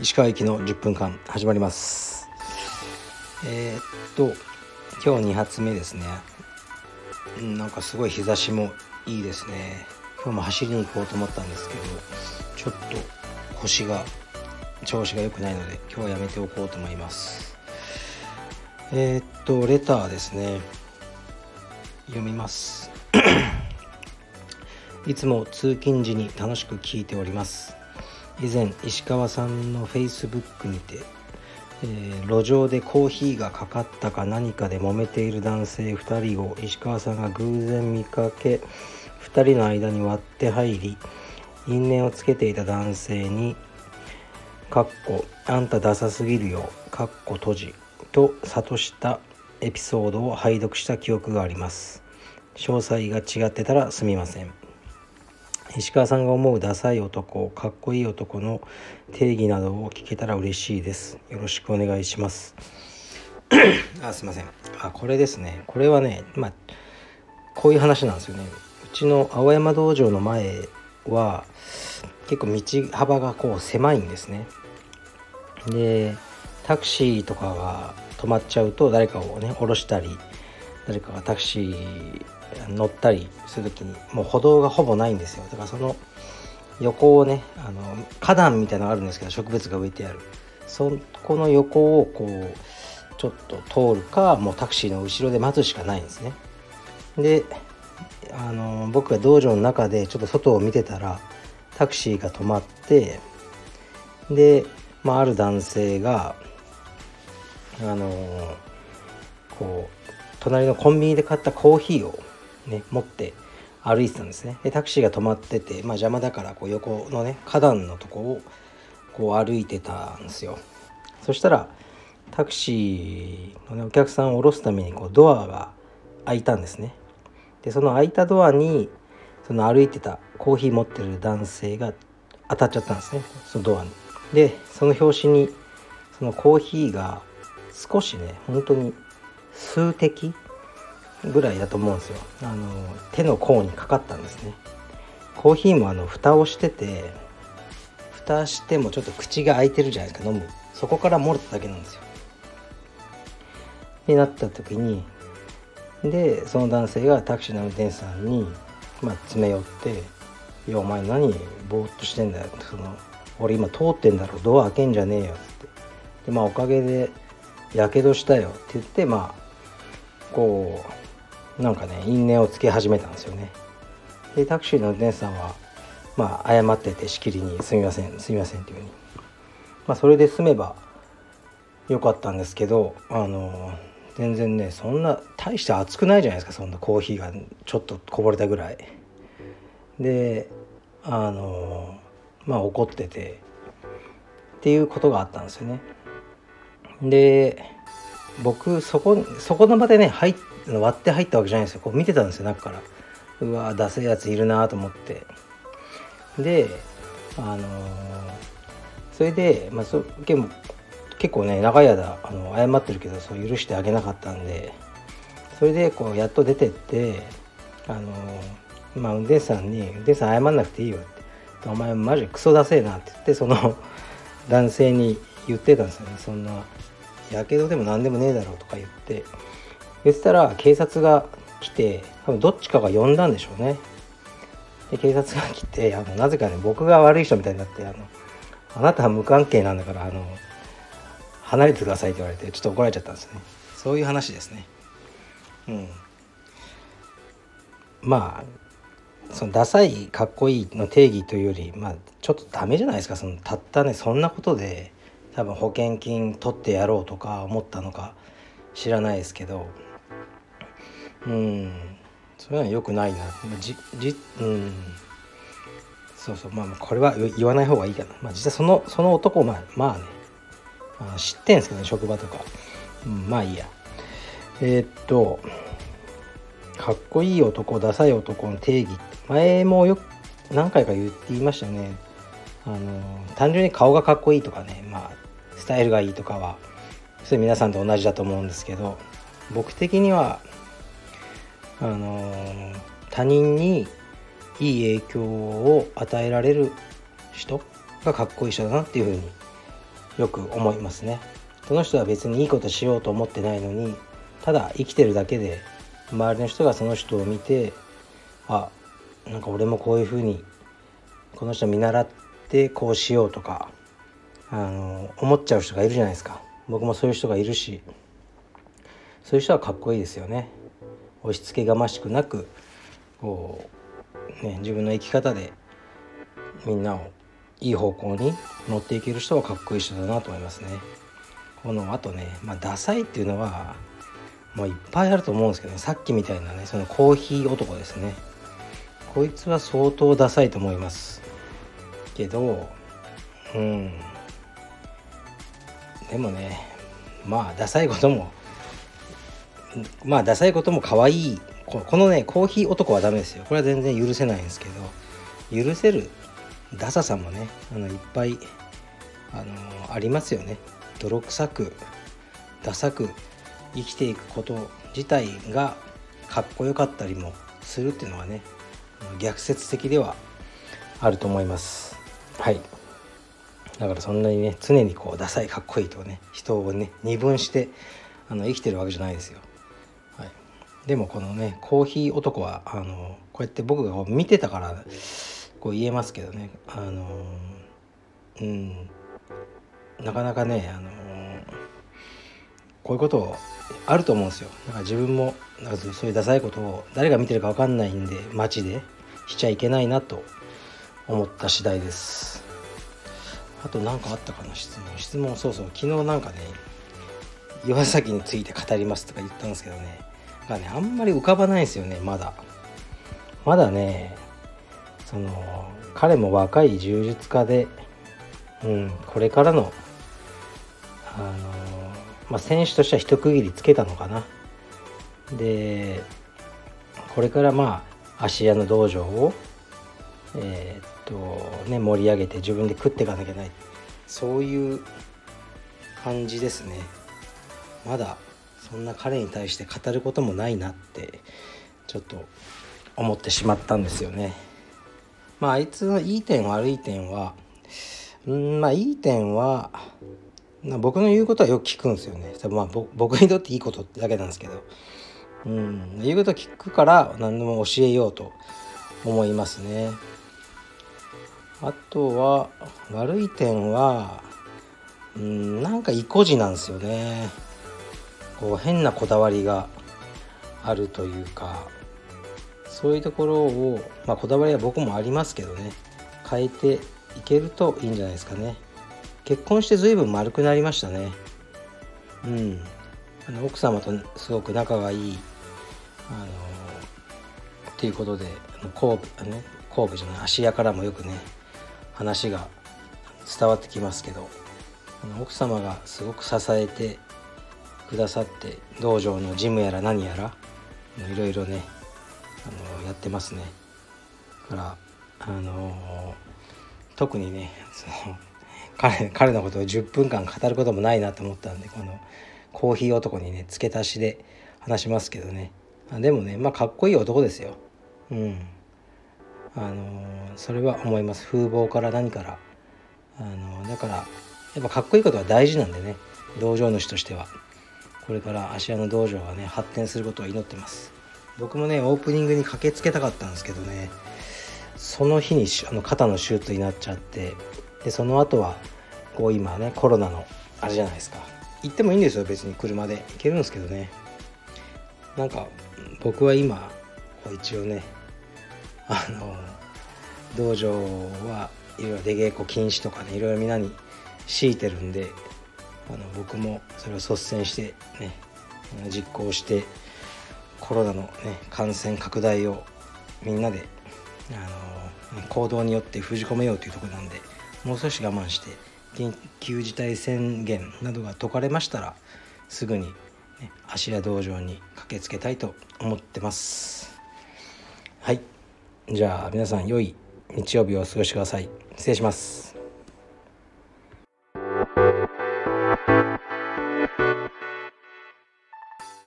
石川行きの10分間始まります。えー、っと今日2発目ですね。なんかすごい日差しもいいですね。今日も走りに行こうと思ったんですけどちょっと腰が調子が良くないので今日はやめておこうと思います。えー、っとレターですね。読みます。いつも通勤時に楽しく聞いております。以前石川さんのフェイスブックにて、えー、路上でコーヒーがかかったか何かで揉めている男性2人を石川さんが偶然見かけ2人の間に割って入り因縁をつけていた男性に「かっこあんたダサすぎるよ」かっこ閉じと諭したエピソードを拝読した記憶があります。詳細が違ってたらすみません。石川さんが思うダサい男かっこいい男の定義などを聞けたら嬉しいです。よろしくお願いします。あすいません。あこれですね。これはねまあこういう話なんですよね。うちの青山道場の前は結構道幅がこう狭いんですね。でタクシーとかが止まっちゃうと誰かをね降ろしたり誰かがタクシー乗ったりする時にもう歩道がほぼないんですよ。だからその横をねあの花壇みたいなのがあるんですけど植物が植えてある。そこの横をこうちょっと通るかもうタクシーの後ろで待つしかないんですね。であの僕が道場の中でちょっと外を見てたらタクシーが止まってで、まあ、ある男性があのこう隣のコンビニで買ったコーヒーをね持って歩いてたんですね。でタクシーが止まってて、まあ、邪魔だからこう横のね花壇のとこをこう歩いてたんですよ。そしたらタクシーの、ね、お客さんを降ろすためにこうドアが開いたんですね。でその開いたドアにその歩いてたコーヒー持ってる男性が当たっちゃったんですね。そのドアに。でその拍子にそのコーヒーが少しね本当に数滴ぐらいだと思うんですよ。あの手の甲にかかったんですね。コーヒーもあの蓋をしてて蓋してもちょっと口が開いてるじゃないですか飲む。そこから漏れただけなんですよ。になった時にでその男性がタクシーの運転手さんに、まあ、詰め寄って「いやお前何ぼーっとしてんだよ」その俺今通ってんだろ。ドア開けんじゃねえよ」って。でまあおかげでやけどしたよ。って言ってまあこうなんかね因縁をつけ始めたんですよね。でタクシーの運転手さんはまあ謝っててしきりに「すみませんすみません」っていうふうに。まあそれで済めばよかったんですけどあの全然ねそんな大して熱くないじゃないですかそんなコーヒーがちょっとこぼれたぐらい。であのまあ怒っててっていうことがあったんですよね。で僕そこそこの場でね入割って入ったわけじゃないんですよ。こう見てたんですよ中から。うわ出せやついるなと思って。であのー、それで、まあ、そ結構結構ね長い間あの謝ってるけどそう許してあげなかったんで。それでこうやっと出てってあのー、まあ運転手さんに「運転手さん謝んなくていいよ」って「お前マジクソだせえな」って言ってその男性に言ってたんですよね。そんなやけどでも何でもねえだろうとか言って言ってたら警察が来て多分どっちかが呼んだんでしょうね。で警察が来てあのなぜかね僕が悪い人みたいになってあのあなたは無関係なんだからあの離れてくださいって言われてちょっと怒られちゃったんですね。そういう話ですね。うん。まあそのダサいかっこいいの定義というよりまあちょっとダメじゃないですか。そのたったねそんなことで多分保険金取ってやろうとか思ったのか知らないですけどうんそういうのはよくないな。じじうん。そうそう。まあこれは言わない方がいいかな、まあ、実際そのその男まあまあね、まあ、知ってんすけどね職場とか、うん、まあいいや。えー、っとかっこいい男ダサい男の定義。前もよく何回か言っていましたね。あの単純に顔がかっこいいとかね。まあスタイルがいいとかはそれ皆さんと同じだと思うんですけど僕的にはあの他人にいい影響を与えられる人がかっこいい人だなっていうふうによく思いますね。その人は別にいいことしようと思ってないのにただ生きてるだけで周りの人がその人を見てあなんか俺もこういうふうにこの人見習ってこうしようとかあの思っちゃう人がいるじゃないですか。僕もそういう人がいるしそういう人はかっこいいですよね。押し付けがましくなくこう、ね、自分の生き方でみんなをいい方向に乗っていける人はかっこいい人だなと思いますね。このあとね、まあ、ダサいっていうのはもういっぱいあると思うんですけどね。さっきみたいなねそのコーヒー男ですね。こいつは相当ダサいと思います。けどうん。でもねまあダサいこともまあダサいことも可愛いこのねコーヒー男はダメですよ。これは全然許せないんですけど許せるダサさもねあのいっぱいあのありますよね。泥臭くダサく生きていくこと自体がかっこよかったりもするっていうのはね逆説的ではあると思います。はい。だからそんなにね常にこうダサいかっこいいとね人をね二分してあの生きてるわけじゃないですよ、はい、でもこのねコーヒー男はあのこうやって僕が見てたからこう言えますけどねあのうんなかなかねあのこういうことあると思うんですよ。だから自分もなんかそういうダサいことを誰が見てるか分かんないんで街でしちゃいけないなと思った次第です。あと何かあったかな質問。質問そうそう。昨日なんかね岩崎について語りますとか言ったんですけどね。がねあんまり浮かばないですよねまだ。まだねその彼も若い柔術家で、うん、これからのあのまあ、選手としては一区切りつけたのかな。でこれからまあ芦屋の道場をえー、とね盛り上げて自分で食っていかなきゃいけない。そういう感じですね。まだそんな彼に対して語ることもないなってちょっと思ってしまったんですよね。まああいつのいい点悪い点はうんまあいい点は僕の言うことはよく聞くんですよね。まあ僕にとっていいことだけなんですけど。うん言うこと聞くから何でも教えようと思いますね。あとは悪い点はうんなんか意固地なんですよね。こう変なこだわりがあるというかそういうところをまあこだわりは僕もありますけどね。変えていけるといいんじゃないですかね。結婚して随分丸くなりましたね。うん。あの奥様とすごく仲がいいあのっていうことで神戸ね神戸じゃない芦屋からもよくね話が伝わってきますけど奥様がすごく支えてくださって道場のジムやら何やらいろいろねあのやってますね。からあの特にねその彼彼のことを10分間語ることもないなと思ったんでこのコーヒー男にね付け足しで話しますけどね。でもねまあかっこいい男ですよ。うん。あの、それは思います。風貌から何から。あの、だからやっぱかっこいいことは大事なんでね。道場主としては。これから芦屋の道場がね発展することを祈ってます。僕もねオープニングに駆けつけたかったんですけどね。その日にあの肩の手術になっちゃって。でその後はこう今ねコロナのあれじゃないですか。行ってもいいんですよ別に。車で。行けるんですけどね。なんか僕は今一応ねあの道場はいろいろ出稽古禁止とかねいろいろみんなに強いてるんであの僕もそれを率先してね実行してコロナの、ね、感染拡大をみんなであの行動によって封じ込めようというとこなんでもう少し我慢して緊急事態宣言などが解かれましたらすぐに、ね、芦屋道場に駆けつけたいと思ってます。はい。じゃあ皆さん良い日曜日をお過ごしください。失礼します。